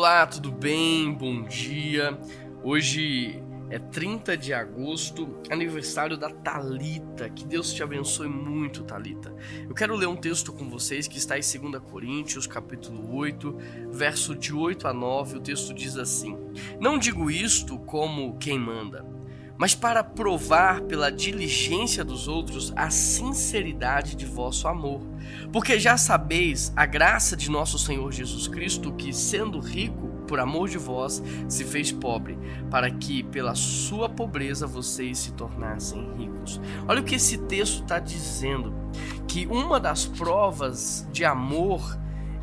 Olá, tudo bem? Bom dia. Hoje é 30 de agosto, aniversário da Talita. Que Deus te abençoe muito, Talita. Eu quero ler um texto com vocês que está em 2 Coríntios, capítulo 8, verso de 8 a 9. O texto diz assim: Não digo isto como quem manda, mas para provar pela diligência dos outros a sinceridade de vosso amor. Porque já sabeis a graça de nosso Senhor Jesus Cristo, que, sendo rico, por amor de vós, se fez pobre, para que pela sua pobreza vocês se tornassem ricos. Olha o que esse texto está dizendo: que uma das provas de amor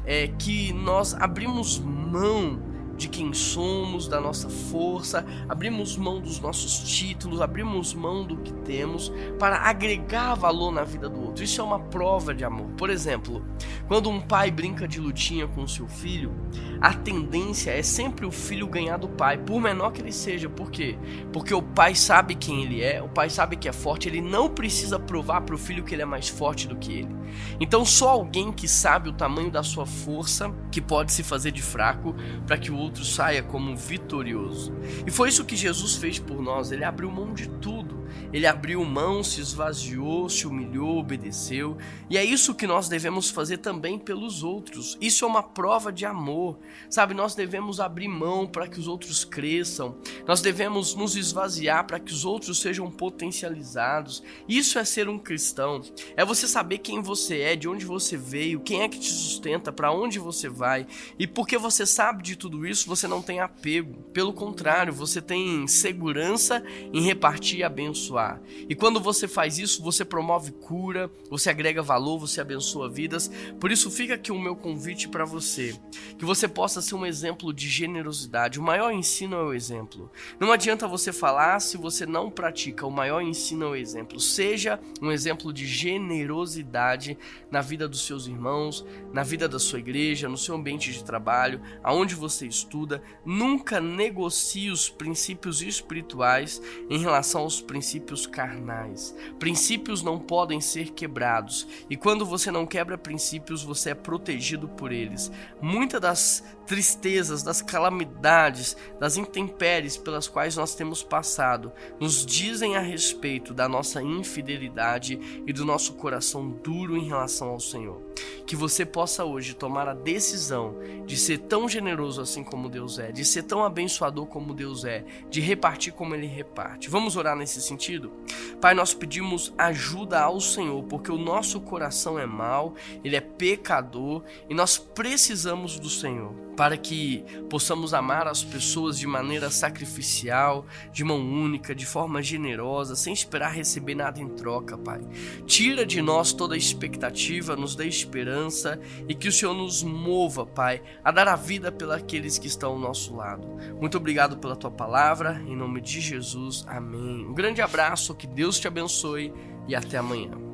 é que nós abrimos mão de quem somos, da nossa força, abrimos mão dos nossos títulos, abrimos mão do que temos para agregar valor na vida do outro. Isso é uma prova de amor. Por exemplo, quando um pai brinca de lutinha com seu filho, a tendência é sempre o filho ganhar do pai, por menor que ele seja. Por quê? Porque o pai sabe quem ele é, o pai sabe que é forte, ele não precisa provar para o filho que ele é mais forte do que ele. Então, só alguém que sabe o tamanho da sua força que pode se fazer de fraco para que o outro saia como vitorioso. E foi isso que Jesus fez por nós, ele abriu mão de tudo. Ele abriu mão, se esvaziou, se humilhou, obedeceu. E é isso que nós devemos fazer também pelos outros. Isso é uma prova de amor. Sabe, nós devemos abrir mão para que os outros cresçam. Nós devemos nos esvaziar para que os outros sejam potencializados. Isso é ser um cristão. É você saber quem você é, de onde você veio, quem é que te sustenta, para onde você vai. E porque você sabe de tudo isso, você não tem apego. Pelo contrário, você tem segurança em repartir e abençoar. E quando você faz isso, você promove cura, você agrega valor, você abençoa vidas. Por isso fica aqui o meu convite para você, que você possa ser um exemplo de generosidade. O maior ensino é o exemplo. Não adianta você falar se você não pratica. O maior ensino é o exemplo. Seja um exemplo de generosidade na vida dos seus irmãos, na vida da sua igreja, no seu ambiente de trabalho, aonde você estuda. Nunca negocie os princípios espirituais em relação aos princípios carnais. Princípios não podem ser quebrados, e quando você não quebra princípios, você é protegido por eles. Muitas das tristezas, das calamidades, das intempéries pelas quais nós temos passado, nos dizem a respeito da nossa infidelidade e do nosso coração duro em relação ao Senhor. Que você possa hoje tomar a decisão de ser tão generoso assim como Deus é, de ser tão abençoador como Deus é, de repartir como Ele reparte. Vamos orar nesse sentido? Pai, nós pedimos ajuda ao Senhor, porque o nosso coração é mau, ele é pecador e nós precisamos do Senhor para que possamos amar as pessoas de maneira sacrificial, de mão única, de forma generosa, sem esperar receber nada em troca, Pai. Tira de nós toda expectativa, nos dê esperança e que o Senhor nos mova, Pai, a dar a vida pelos que estão ao nosso lado. Muito obrigado pela tua palavra, em nome de Jesus, amém. Um grande abraço, que Deus te abençoe e até amanhã.